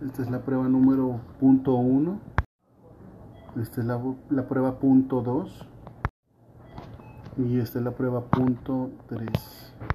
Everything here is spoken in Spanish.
Esta es la prueba número punto 1. Esta es la, la prueba punto 2. Y esta es la prueba punto 3.